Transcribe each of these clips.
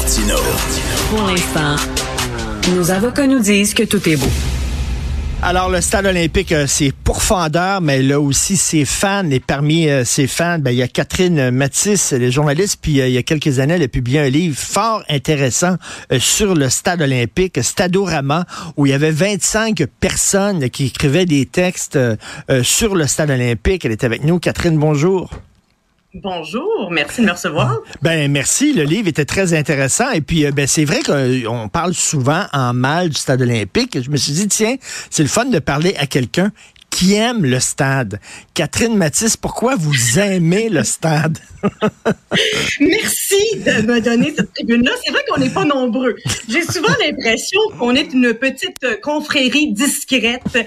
Martino. Pour l'instant, nos avocats nous disent que tout est beau. Alors, le stade olympique, euh, c'est pourfendeur, mais là aussi ses fans. Et parmi euh, ses fans, ben, il y a Catherine Matisse, les journalistes, puis euh, il y a quelques années, elle a publié un livre fort intéressant sur le stade olympique, Stadorama, où il y avait 25 personnes qui écrivaient des textes sur le stade olympique. Elle est avec nous. Catherine, bonjour. Bonjour, merci de me recevoir. Ben merci, le livre était très intéressant et puis ben c'est vrai qu'on parle souvent en mal du stade olympique. Je me suis dit tiens, c'est le fun de parler à quelqu'un qui aime le stade. Catherine Matisse, pourquoi vous aimez le stade? Merci de me donner cette tribune-là. C'est vrai qu'on n'est pas nombreux. J'ai souvent l'impression qu'on est une petite confrérie discrète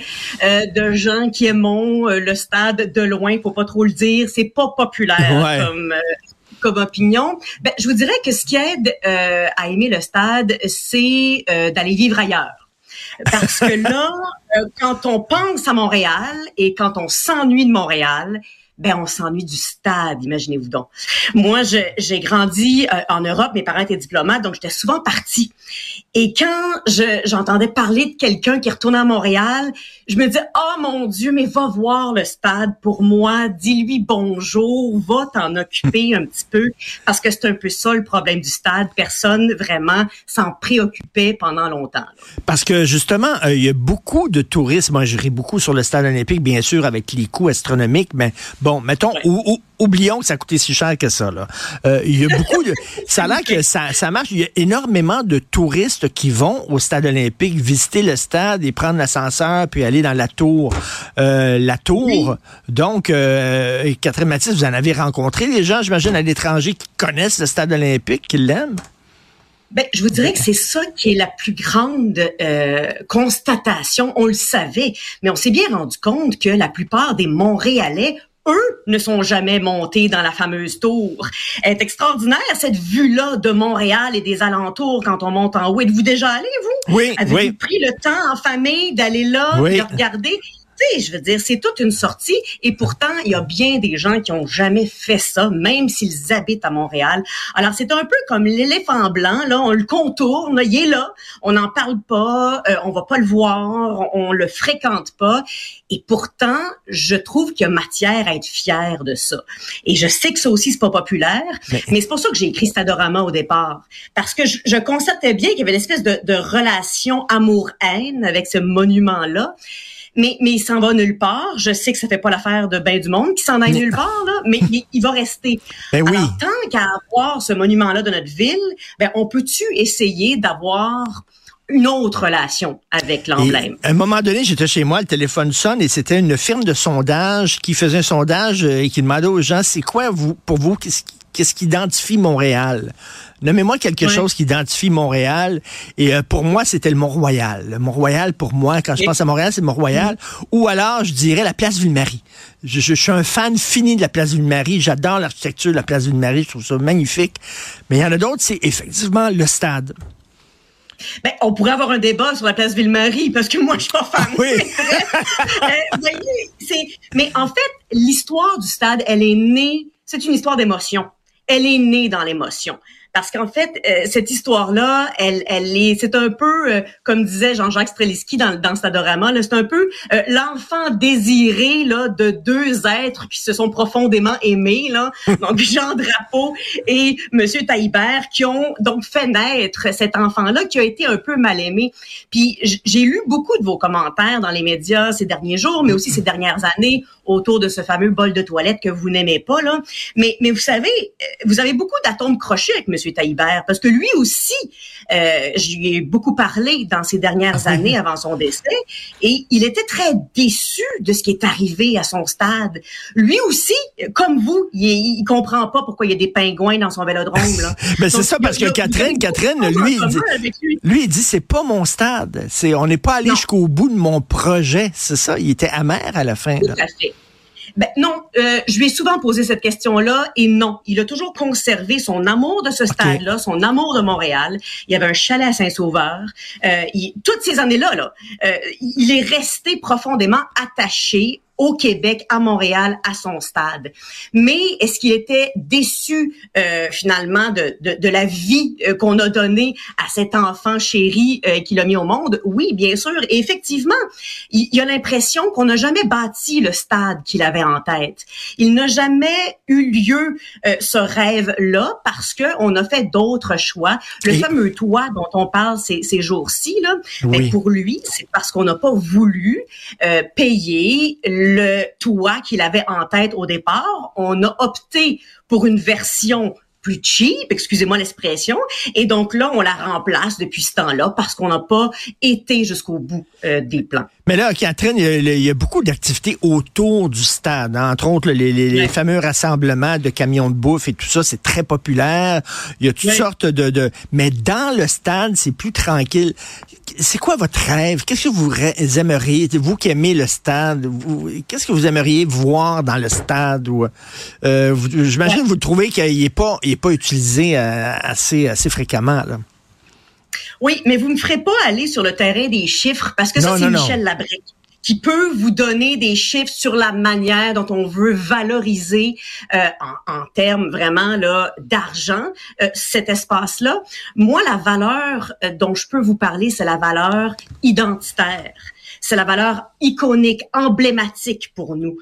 euh, de gens qui aiment euh, le stade de loin. Faut pas trop le dire. C'est pas populaire comme... Euh, comme opinion, ben, je vous dirais que ce qui aide à aimer le stade, c'est d'aller vivre ailleurs. Parce que là, euh, quand on pense à Montréal et quand on s'ennuie de Montréal, ben on s'ennuie du stade, imaginez-vous donc. Moi, j'ai grandi euh, en Europe, mes parents étaient diplomates, donc j'étais souvent partie. Et quand j'entendais parler de quelqu'un qui retournait à Montréal, je me disais, oh mon Dieu, mais va voir le stade pour moi, dis-lui bonjour, va t'en occuper un petit peu, parce que c'est un peu ça le problème du stade. Personne vraiment s'en préoccupait pendant longtemps. Parce que justement, euh, il y a beaucoup de tourisme. Moi, je ris beaucoup sur le stade olympique, bien sûr, avec les coûts astronomiques, mais Bon, mettons, oublions que ça coûtait si cher que ça. Là. Euh, il y a beaucoup de... Ça a l'air que ça, ça marche. Il y a énormément de touristes qui vont au stade olympique visiter le stade et prendre l'ascenseur puis aller dans la tour. Euh, la tour. Donc, euh, Catherine Mathis, vous en avez rencontré des gens, j'imagine, à l'étranger qui connaissent le stade olympique, qui l'aiment? Ben, je vous dirais que c'est ça qui est la plus grande constatation. On le savait, mais on s'est bien rendu compte que la plupart des Montréalais eux ne sont jamais montés dans la fameuse tour. Elle est extraordinaire, cette vue-là de Montréal et des alentours quand on monte en haut. Êtes-vous déjà allé, vous? Oui, Avez-vous pris le temps en famille d'aller là, de regarder? Je veux dire, c'est toute une sortie et pourtant, il y a bien des gens qui ont jamais fait ça, même s'ils habitent à Montréal. Alors, c'est un peu comme l'éléphant blanc, là, on le contourne, il est là, on n'en parle pas, euh, on va pas le voir, on, le fréquente pas et pourtant, je trouve qu'il y a matière à être fier de ça. Et je sais que ça aussi, c'est pas populaire, mais, c'est pour ça que j'ai écrit Stadorama au départ. Parce que je, je constatais bien qu'il y avait l'espèce de, de relation amour-haine avec ce monument-là mais, mais il s'en va nulle part. Je sais que ça fait pas l'affaire de ben du monde qui s'en aille nulle part, là, mais, il va rester. Ben oui. Alors, tant qu'à avoir ce monument-là de notre ville, ben, on peut-tu essayer d'avoir une autre relation avec l'emblème? À un moment donné, j'étais chez moi, le téléphone sonne et c'était une firme de sondage qui faisait un sondage euh, et qui demandait aux gens, c'est quoi vous, pour vous, qu'est-ce qui identifie Montréal? Nommez-moi quelque chose qui identifie Montréal. Et euh, pour moi, c'était le Mont-Royal. Mont-Royal, pour moi, quand je pense à Montréal, c'est Mont-Royal. Mm. Ou alors, je dirais la place Ville-Marie. Je, je, suis un fan fini de la place Ville-Marie. J'adore l'architecture de la place Ville-Marie. Je trouve ça magnifique. Mais il y en a d'autres, c'est effectivement le stade. Ben, on pourrait avoir un débat sur la place Ville-Marie parce que moi, je suis pas fan. Oui. Euh, mais en fait, l'histoire du stade, elle est née. C'est une histoire d'émotion elle est née dans l'émotion parce qu'en fait, euh, cette histoire-là, elle, elle est, c'est un peu, euh, comme disait Jean-Jacques Streliski dans, dans Stadorama, c'est un peu euh, l'enfant désiré là de deux êtres qui se sont profondément aimés, là, donc Jean Drapeau et Monsieur Taïbert, qui ont donc fait naître cet enfant-là qui a été un peu mal aimé. Puis j'ai lu beaucoup de vos commentaires dans les médias ces derniers jours, mais aussi ces dernières années autour de ce fameux bol de toilette que vous n'aimez pas là. Mais mais vous savez, vous avez beaucoup d'atomes crochés avec Monsieur Parce que lui aussi, euh, j'y ai beaucoup parlé dans ces dernières ah années avant son décès, et il était très déçu de ce qui est arrivé à son stade. Lui aussi, comme vous, il, il comprend pas pourquoi il y a des pingouins dans son vélodrome. Là. Ben, c'est ça, parce que Catherine, Catherine, lui, il dit, lui. il dit, c'est pas mon stade. C'est, on n'est pas allé jusqu'au bout de mon projet. C'est ça. Il était amer à la fin. Tout à fait. Ben, non, euh, je lui ai souvent posé cette question-là et non, il a toujours conservé son amour de ce stade-là, son amour de Montréal. Il y avait un chalet à Saint-Sauveur. Euh, toutes ces années-là, là, euh, il est resté profondément attaché au Québec, à Montréal, à son stade. Mais est-ce qu'il était déçu euh, finalement de, de, de, la vie euh, qu'on a donnée à cet enfant chéri euh, qu'il a mis au monde? Oui, bien sûr. Et effectivement, il, il a l'impression qu'on n'a jamais bâti le stade qu'il avait en tête. Il n'a jamais eu lieu euh, ce rêve-là parce que on a fait d'autres choix. Le fameux toit dont on parle ces, ces jours-ci, là, ben, oui. pour lui, c'est parce qu'on n'a pas voulu euh, payer le toit qu'il avait en tête au départ. On a opté pour une version plus cheap, excusez-moi l'expression, et donc là, on la remplace depuis ce temps-là parce qu'on n'a pas été jusqu'au bout euh, des plans. Mais là, Catherine, il y a, il y a beaucoup d'activités autour du stade, hein. entre autres les, les, les, fameux rassemblements de camions de bouffe et tout ça, c'est très populaire. Il y a toutes oui. sortes de, de... Mais dans le stade, c'est plus tranquille. C'est quoi votre rêve? Qu'est-ce que vous aimeriez, vous qui aimez le stade, qu'est-ce que vous aimeriez voir dans le stade? Ou, euh, J'imagine que vous trouvez qu'il n'est pas, il pas utilisé euh, assez, assez fréquemment. Là. Oui, mais vous ne me ferez pas aller sur le terrain des chiffres parce que ça, c'est Michel non. Labrec qui peut vous donner des chiffres sur la manière dont on veut valoriser euh, en, en, termes vraiment là d'argent euh, cet espace-là. Moi, la valeur dont je peux vous parler, c'est la valeur identitaire. C'est la valeur iconique, emblématique pour nous.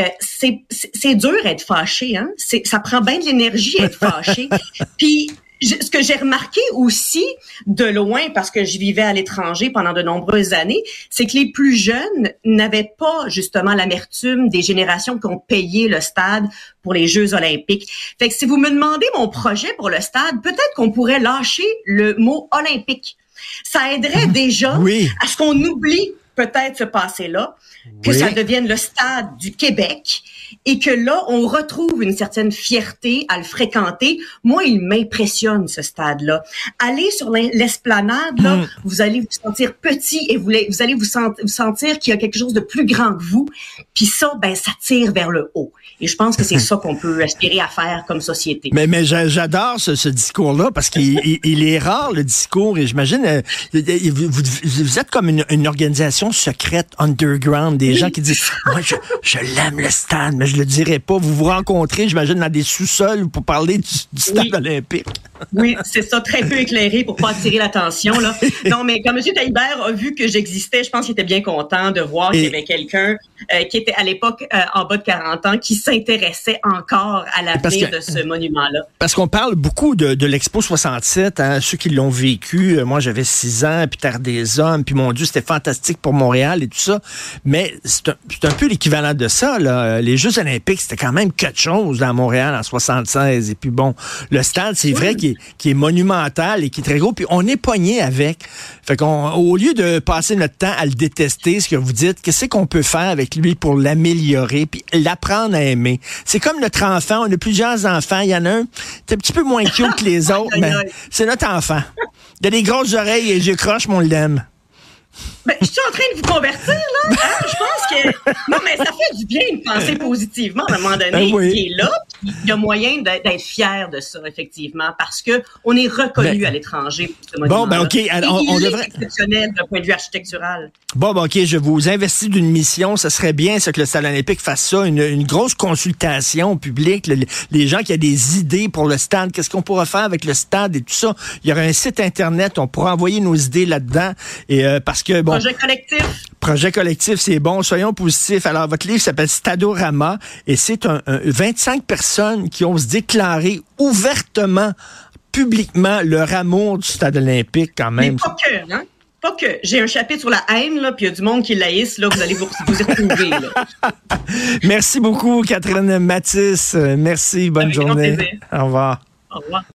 Euh, c'est dur être fâché, hein. Ça prend bien de l'énergie être fâché. Puis ce que j'ai remarqué aussi de loin, parce que je vivais à l'étranger pendant de nombreuses années, c'est que les plus jeunes n'avaient pas justement l'amertume des générations qui ont payé le stade pour les Jeux olympiques. Fait que si vous me demandez mon projet pour le stade, peut-être qu'on pourrait lâcher le mot olympique. Ça aiderait déjà oui. à ce qu'on oublie peut-être ce passé-là, que oui. ça devienne le stade du Québec et que là, on retrouve une certaine fierté à le fréquenter. Moi, il m'impressionne, ce stade-là. Allez sur l'esplanade, là, mm. vous allez vous sentir petit et vous, vous allez vous, sent, vous sentir qu'il y a quelque chose de plus grand que vous. Puis ça, ben, ça tire vers le haut. Et je pense que c'est ça qu'on peut aspirer à faire comme société. Mais, mais j'adore ce, ce discours-là parce qu'il il, il est rare, le discours. Et j'imagine, euh, vous, vous, êtes comme une, une organisation secrète, underground, des gens qui disent, moi, je, je l'aime le stade, mais je le dirai pas. Vous vous rencontrez, j'imagine, dans des sous-sols pour parler du, du stade oui. olympique. Oui, c'est ça, très peu éclairé pour pas attirer l'attention. là. Non, mais quand M. Taillibert a vu que j'existais, je pense qu'il était bien content de voir qu'il y avait quelqu'un euh, qui était à l'époque euh, en bas de 40 ans qui s'intéressait encore à l'avenir de ce monument-là. Parce qu'on parle beaucoup de, de l'Expo 67, hein, ceux qui l'ont vécu. Euh, moi, j'avais 6 ans, puis Terre des Hommes, puis mon Dieu, c'était fantastique pour Montréal et tout ça. Mais c'est un, un, peu l'équivalent de ça. Là. Les Jeux olympiques, c'était quand même quelque chose à Montréal en 76. Et puis bon, le stade, c'est oui. vrai qu'il est, qu est, monumental et qui est très gros. Puis on est pogné avec. Fait qu'on, au lieu de passer notre temps à le détester, ce que vous dites, qu'est-ce qu'on peut faire avec lui pour l'améliorer, puis l'apprendre à aimer? C'est comme notre enfant. On a plusieurs enfants. Il y en a un, c'est un petit peu moins cute que les autres, mais c'est notre enfant. Il a des grosses oreilles et je croche, mon l'aime. Ben, je suis en train de vous convertir, là. Hein? Je pense que. Non, mais ça fait du bien de penser positivement à un moment donné. Ben oui. Il est là, il y a moyen d'être fier de ça, effectivement, parce que on est reconnu ben, à l'étranger Bon, ben, OK. Alors, on, on devrait. exceptionnel d'un point de vue architectural. Bon, ben, OK, je vous investis d'une mission. Ce serait bien, ça, que le Stade olympique fasse ça, une, une grosse consultation publique. Le, les gens qui ont des idées pour le stade, qu'est-ce qu'on pourra faire avec le stade et tout ça? Il y aura un site Internet, on pourra envoyer nos idées là-dedans. Et euh, parce que, bon. Projet collectif? Projet collectif, c'est bon. Soyons positifs. Alors, votre livre s'appelle Stadorama et c'est un, un, 25 personnes qui osent déclarer ouvertement, publiquement, leur amour du stade olympique quand même. Mais pas que, hein? Pas que. J'ai un chapitre sur la haine, là, puis il y a du monde qui laïsse, là, vous allez vous, vous y retrouver. Là. Merci beaucoup, Catherine Matisse. Merci, bonne Avec journée. Au revoir. Au revoir.